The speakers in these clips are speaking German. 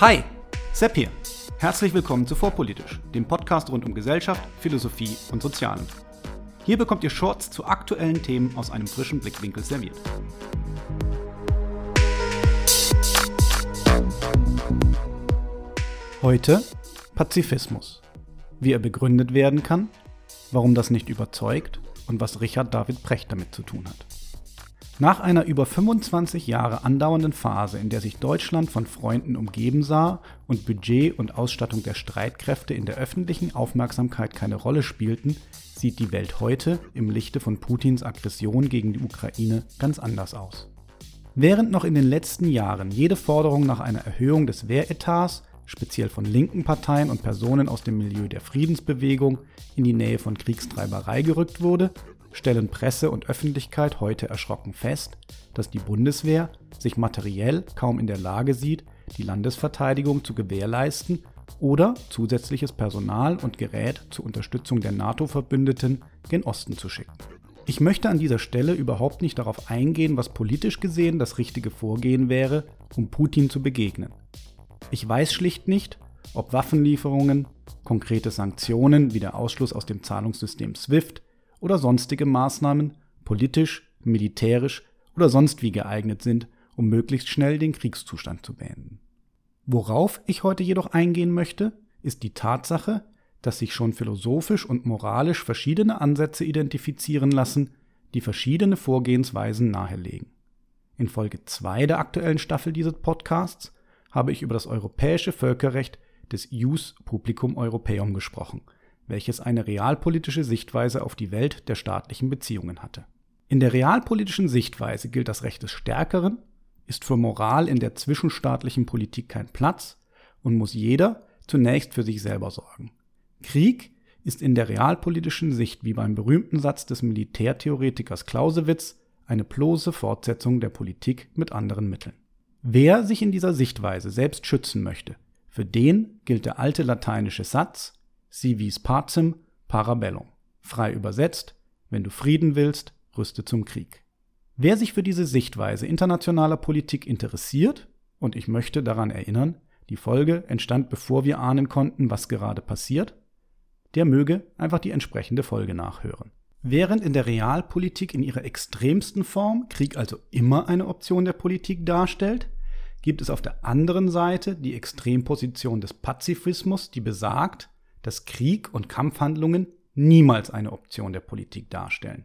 Hi, Sepp hier. Herzlich willkommen zu Vorpolitisch, dem Podcast rund um Gesellschaft, Philosophie und Sozialen. Hier bekommt ihr Shorts zu aktuellen Themen aus einem frischen Blickwinkel serviert. Heute Pazifismus. Wie er begründet werden kann, warum das nicht überzeugt und was Richard David Precht damit zu tun hat. Nach einer über 25 Jahre andauernden Phase, in der sich Deutschland von Freunden umgeben sah und Budget und Ausstattung der Streitkräfte in der öffentlichen Aufmerksamkeit keine Rolle spielten, sieht die Welt heute im Lichte von Putins Aggression gegen die Ukraine ganz anders aus. Während noch in den letzten Jahren jede Forderung nach einer Erhöhung des Wehretats, speziell von linken Parteien und Personen aus dem Milieu der Friedensbewegung, in die Nähe von Kriegstreiberei gerückt wurde, stellen Presse und Öffentlichkeit heute erschrocken fest, dass die Bundeswehr sich materiell kaum in der Lage sieht, die Landesverteidigung zu gewährleisten oder zusätzliches Personal und Gerät zur Unterstützung der NATO-Verbündeten gen Osten zu schicken. Ich möchte an dieser Stelle überhaupt nicht darauf eingehen, was politisch gesehen das richtige Vorgehen wäre, um Putin zu begegnen. Ich weiß schlicht nicht, ob Waffenlieferungen, konkrete Sanktionen wie der Ausschluss aus dem Zahlungssystem SWIFT oder sonstige Maßnahmen politisch, militärisch oder sonst wie geeignet sind, um möglichst schnell den Kriegszustand zu beenden. Worauf ich heute jedoch eingehen möchte, ist die Tatsache, dass sich schon philosophisch und moralisch verschiedene Ansätze identifizieren lassen, die verschiedene Vorgehensweisen nahelegen. In Folge 2 der aktuellen Staffel dieses Podcasts habe ich über das europäische Völkerrecht des Ius Publicum Europaeum gesprochen – welches eine realpolitische Sichtweise auf die Welt der staatlichen Beziehungen hatte. In der realpolitischen Sichtweise gilt das Recht des Stärkeren, ist für Moral in der zwischenstaatlichen Politik kein Platz und muss jeder zunächst für sich selber sorgen. Krieg ist in der realpolitischen Sicht wie beim berühmten Satz des Militärtheoretikers Clausewitz eine bloße Fortsetzung der Politik mit anderen Mitteln. Wer sich in dieser Sichtweise selbst schützen möchte, für den gilt der alte lateinische Satz Si vis pacem, parabellum. Frei übersetzt, wenn du Frieden willst, rüste zum Krieg. Wer sich für diese Sichtweise internationaler Politik interessiert, und ich möchte daran erinnern, die Folge entstand bevor wir ahnen konnten, was gerade passiert, der möge einfach die entsprechende Folge nachhören. Während in der Realpolitik in ihrer extremsten Form Krieg also immer eine Option der Politik darstellt, gibt es auf der anderen Seite die Extremposition des Pazifismus, die besagt, dass Krieg und Kampfhandlungen niemals eine Option der Politik darstellen.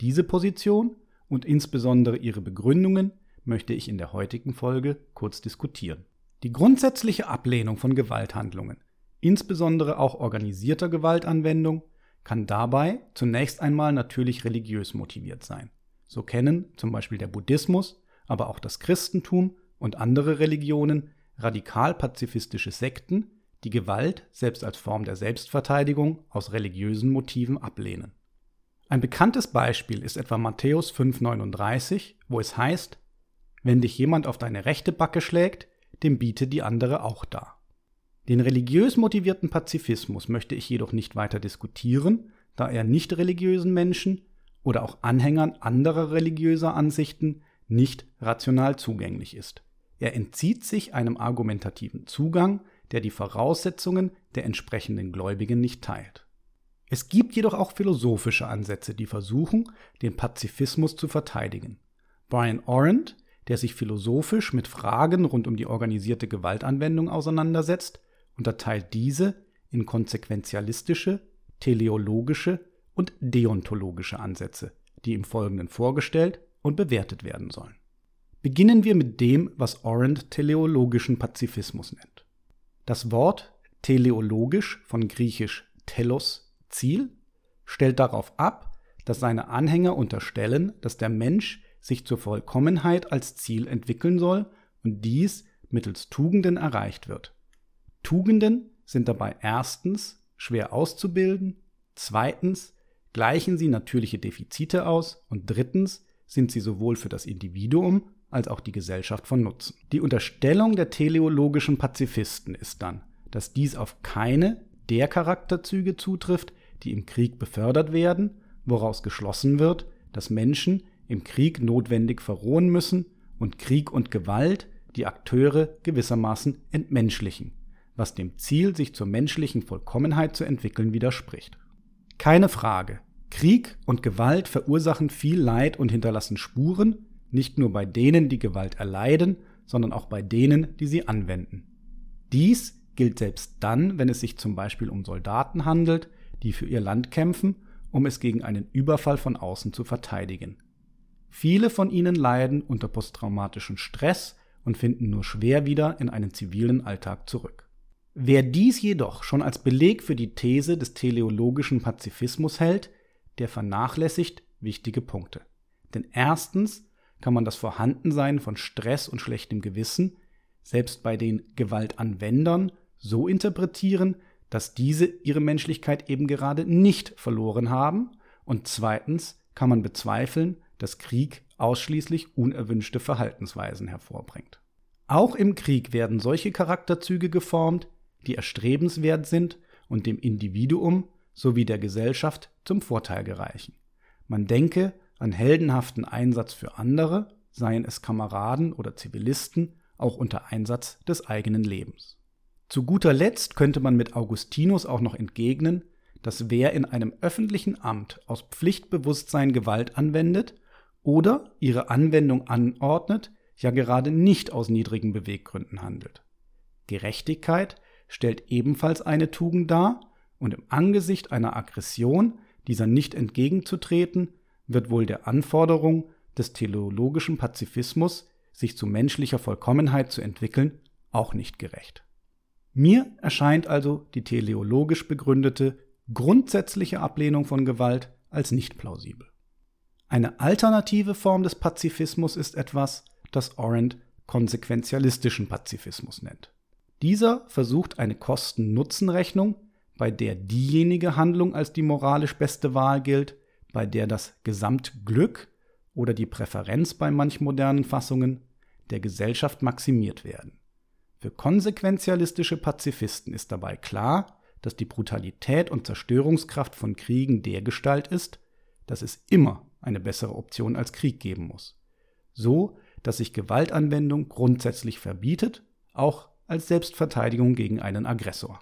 Diese Position und insbesondere ihre Begründungen möchte ich in der heutigen Folge kurz diskutieren. Die grundsätzliche Ablehnung von Gewalthandlungen, insbesondere auch organisierter Gewaltanwendung, kann dabei zunächst einmal natürlich religiös motiviert sein. So kennen zum Beispiel der Buddhismus, aber auch das Christentum und andere Religionen radikal pazifistische Sekten, die Gewalt, selbst als Form der Selbstverteidigung, aus religiösen Motiven ablehnen. Ein bekanntes Beispiel ist etwa Matthäus 5,39, wo es heißt: Wenn dich jemand auf deine rechte Backe schlägt, dem biete die andere auch dar. Den religiös motivierten Pazifismus möchte ich jedoch nicht weiter diskutieren, da er nicht religiösen Menschen oder auch Anhängern anderer religiöser Ansichten nicht rational zugänglich ist. Er entzieht sich einem argumentativen Zugang, der die Voraussetzungen der entsprechenden Gläubigen nicht teilt. Es gibt jedoch auch philosophische Ansätze, die versuchen, den Pazifismus zu verteidigen. Brian Orand, der sich philosophisch mit Fragen rund um die organisierte Gewaltanwendung auseinandersetzt, unterteilt diese in konsequenzialistische, teleologische und deontologische Ansätze, die im Folgenden vorgestellt und bewertet werden sollen. Beginnen wir mit dem, was Orand teleologischen Pazifismus nennt. Das Wort teleologisch von griechisch telos Ziel stellt darauf ab, dass seine Anhänger unterstellen, dass der Mensch sich zur Vollkommenheit als Ziel entwickeln soll und dies mittels Tugenden erreicht wird. Tugenden sind dabei erstens schwer auszubilden, zweitens gleichen sie natürliche Defizite aus und drittens sind sie sowohl für das Individuum als auch die Gesellschaft von Nutzen. Die Unterstellung der teleologischen Pazifisten ist dann, dass dies auf keine der Charakterzüge zutrifft, die im Krieg befördert werden, woraus geschlossen wird, dass Menschen im Krieg notwendig verrohen müssen und Krieg und Gewalt die Akteure gewissermaßen entmenschlichen, was dem Ziel, sich zur menschlichen Vollkommenheit zu entwickeln, widerspricht. Keine Frage, Krieg und Gewalt verursachen viel Leid und hinterlassen Spuren, nicht nur bei denen, die Gewalt erleiden, sondern auch bei denen, die sie anwenden. Dies gilt selbst dann, wenn es sich zum Beispiel um Soldaten handelt, die für ihr Land kämpfen, um es gegen einen Überfall von außen zu verteidigen. Viele von ihnen leiden unter posttraumatischem Stress und finden nur schwer wieder in einen zivilen Alltag zurück. Wer dies jedoch schon als Beleg für die These des teleologischen Pazifismus hält, der vernachlässigt wichtige Punkte. Denn erstens kann man das Vorhandensein von Stress und schlechtem Gewissen selbst bei den Gewaltanwendern so interpretieren, dass diese ihre Menschlichkeit eben gerade nicht verloren haben. Und zweitens kann man bezweifeln, dass Krieg ausschließlich unerwünschte Verhaltensweisen hervorbringt. Auch im Krieg werden solche Charakterzüge geformt, die erstrebenswert sind und dem Individuum sowie der Gesellschaft zum Vorteil gereichen. Man denke an heldenhaften Einsatz für andere, seien es Kameraden oder Zivilisten, auch unter Einsatz des eigenen Lebens. Zu guter Letzt könnte man mit Augustinus auch noch entgegnen, dass wer in einem öffentlichen Amt aus Pflichtbewusstsein Gewalt anwendet oder ihre Anwendung anordnet, ja gerade nicht aus niedrigen Beweggründen handelt. Gerechtigkeit stellt ebenfalls eine Tugend dar, und im Angesicht einer Aggression dieser nicht entgegenzutreten, wird wohl der Anforderung des teleologischen Pazifismus, sich zu menschlicher Vollkommenheit zu entwickeln, auch nicht gerecht. Mir erscheint also die teleologisch begründete grundsätzliche Ablehnung von Gewalt als nicht plausibel. Eine alternative Form des Pazifismus ist etwas, das Arendt konsequenzialistischen Pazifismus nennt. Dieser versucht eine Kosten-Nutzen-Rechnung, bei der diejenige Handlung als die moralisch beste Wahl gilt, bei der das Gesamtglück oder die Präferenz bei manch modernen Fassungen der Gesellschaft maximiert werden. Für konsequenzialistische Pazifisten ist dabei klar, dass die Brutalität und Zerstörungskraft von Kriegen dergestalt ist, dass es immer eine bessere Option als Krieg geben muss. So, dass sich Gewaltanwendung grundsätzlich verbietet, auch als Selbstverteidigung gegen einen Aggressor.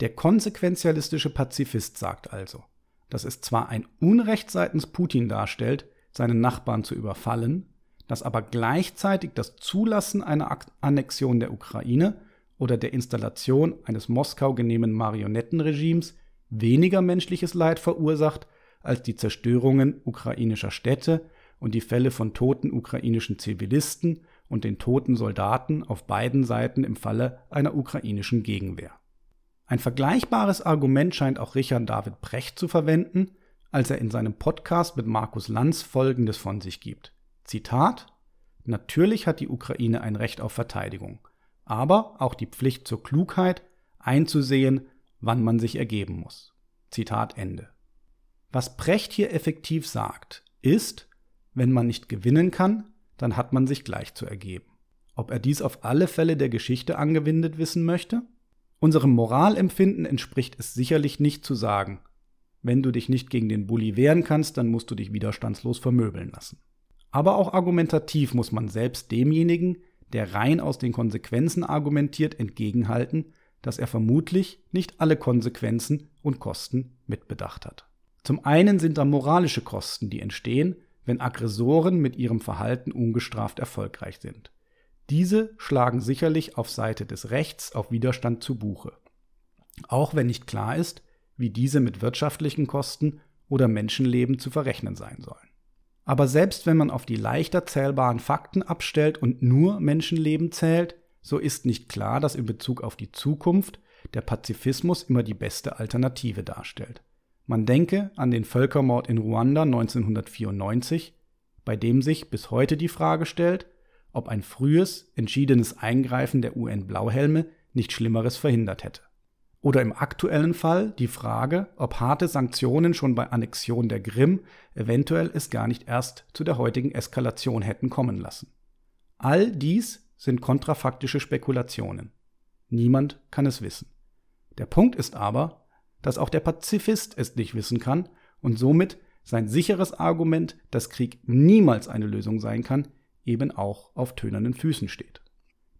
Der konsequenzialistische Pazifist sagt also, dass es zwar ein Unrecht seitens Putin darstellt, seinen Nachbarn zu überfallen, dass aber gleichzeitig das Zulassen einer Annexion der Ukraine oder der Installation eines Moskau genehmen Marionettenregimes weniger menschliches Leid verursacht als die Zerstörungen ukrainischer Städte und die Fälle von toten ukrainischen Zivilisten und den toten Soldaten auf beiden Seiten im Falle einer ukrainischen Gegenwehr. Ein vergleichbares Argument scheint auch Richard David Brecht zu verwenden, als er in seinem Podcast mit Markus Lanz Folgendes von sich gibt. Zitat Natürlich hat die Ukraine ein Recht auf Verteidigung, aber auch die Pflicht zur Klugheit, einzusehen, wann man sich ergeben muss. Zitat Ende. Was Brecht hier effektiv sagt, ist, wenn man nicht gewinnen kann, dann hat man sich gleich zu ergeben. Ob er dies auf alle Fälle der Geschichte angewendet wissen möchte? Unserem Moralempfinden entspricht es sicherlich nicht zu sagen, wenn du dich nicht gegen den Bully wehren kannst, dann musst du dich widerstandslos vermöbeln lassen. Aber auch argumentativ muss man selbst demjenigen, der rein aus den Konsequenzen argumentiert, entgegenhalten, dass er vermutlich nicht alle Konsequenzen und Kosten mitbedacht hat. Zum einen sind da moralische Kosten, die entstehen, wenn Aggressoren mit ihrem Verhalten ungestraft erfolgreich sind. Diese schlagen sicherlich auf Seite des Rechts auf Widerstand zu Buche. Auch wenn nicht klar ist, wie diese mit wirtschaftlichen Kosten oder Menschenleben zu verrechnen sein sollen. Aber selbst wenn man auf die leichter zählbaren Fakten abstellt und nur Menschenleben zählt, so ist nicht klar, dass in Bezug auf die Zukunft der Pazifismus immer die beste Alternative darstellt. Man denke an den Völkermord in Ruanda 1994, bei dem sich bis heute die Frage stellt, ob ein frühes, entschiedenes Eingreifen der UN-Blauhelme nicht Schlimmeres verhindert hätte. Oder im aktuellen Fall die Frage, ob harte Sanktionen schon bei Annexion der Krim eventuell es gar nicht erst zu der heutigen Eskalation hätten kommen lassen. All dies sind kontrafaktische Spekulationen. Niemand kann es wissen. Der Punkt ist aber, dass auch der Pazifist es nicht wissen kann und somit sein sicheres Argument, dass Krieg niemals eine Lösung sein kann, eben auch auf tönernen Füßen steht.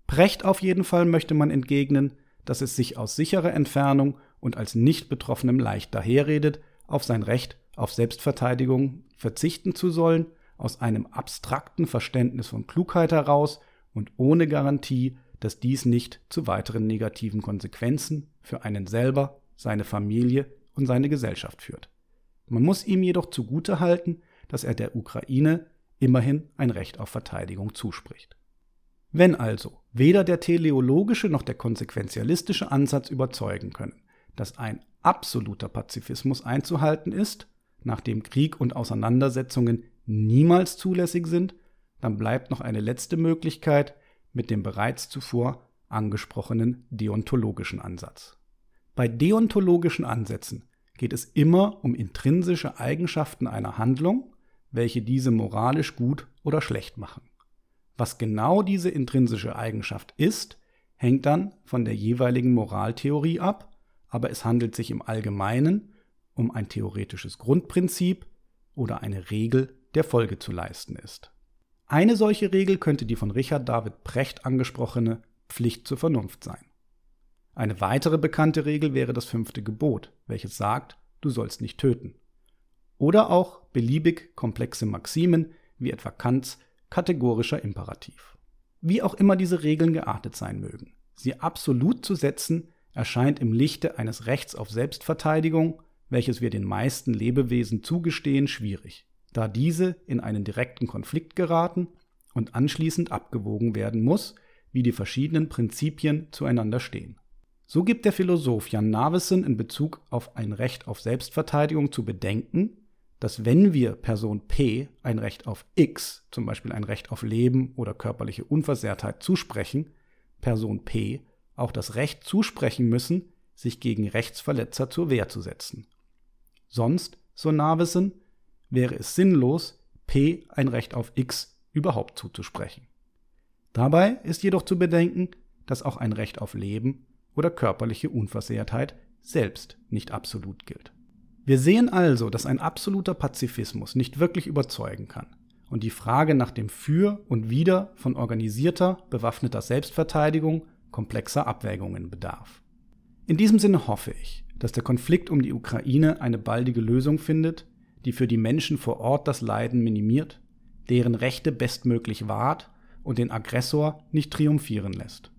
Precht auf jeden Fall möchte man entgegnen, dass es sich aus sicherer Entfernung und als Nicht-Betroffenem leicht daherredet, auf sein Recht auf Selbstverteidigung verzichten zu sollen, aus einem abstrakten Verständnis von Klugheit heraus und ohne Garantie, dass dies nicht zu weiteren negativen Konsequenzen für einen selber, seine Familie und seine Gesellschaft führt. Man muss ihm jedoch zugutehalten, dass er der Ukraine immerhin ein Recht auf Verteidigung zuspricht. Wenn also weder der teleologische noch der konsequenzialistische Ansatz überzeugen können, dass ein absoluter Pazifismus einzuhalten ist, nachdem Krieg und Auseinandersetzungen niemals zulässig sind, dann bleibt noch eine letzte Möglichkeit mit dem bereits zuvor angesprochenen deontologischen Ansatz. Bei deontologischen Ansätzen geht es immer um intrinsische Eigenschaften einer Handlung, welche diese moralisch gut oder schlecht machen. Was genau diese intrinsische Eigenschaft ist, hängt dann von der jeweiligen Moraltheorie ab, aber es handelt sich im Allgemeinen um ein theoretisches Grundprinzip oder eine Regel, der Folge zu leisten ist. Eine solche Regel könnte die von Richard David Precht angesprochene Pflicht zur Vernunft sein. Eine weitere bekannte Regel wäre das fünfte Gebot, welches sagt, du sollst nicht töten. Oder auch beliebig komplexe Maximen, wie etwa Kants kategorischer Imperativ. Wie auch immer diese Regeln geartet sein mögen, sie absolut zu setzen, erscheint im Lichte eines Rechts auf Selbstverteidigung, welches wir den meisten Lebewesen zugestehen, schwierig, da diese in einen direkten Konflikt geraten und anschließend abgewogen werden muss, wie die verschiedenen Prinzipien zueinander stehen. So gibt der Philosoph Jan Naveson in Bezug auf ein Recht auf Selbstverteidigung zu bedenken, dass wenn wir Person P ein Recht auf X, zum Beispiel ein Recht auf Leben oder körperliche Unversehrtheit zusprechen, Person P auch das Recht zusprechen müssen, sich gegen Rechtsverletzer zur Wehr zu setzen. Sonst, so Naveson, wäre es sinnlos, P ein Recht auf X überhaupt zuzusprechen. Dabei ist jedoch zu bedenken, dass auch ein Recht auf Leben oder körperliche Unversehrtheit selbst nicht absolut gilt. Wir sehen also, dass ein absoluter Pazifismus nicht wirklich überzeugen kann und die Frage nach dem Für und Wider von organisierter, bewaffneter Selbstverteidigung komplexer Abwägungen bedarf. In diesem Sinne hoffe ich, dass der Konflikt um die Ukraine eine baldige Lösung findet, die für die Menschen vor Ort das Leiden minimiert, deren Rechte bestmöglich wahrt und den Aggressor nicht triumphieren lässt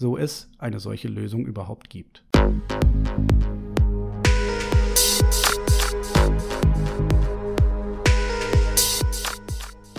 so es eine solche Lösung überhaupt gibt.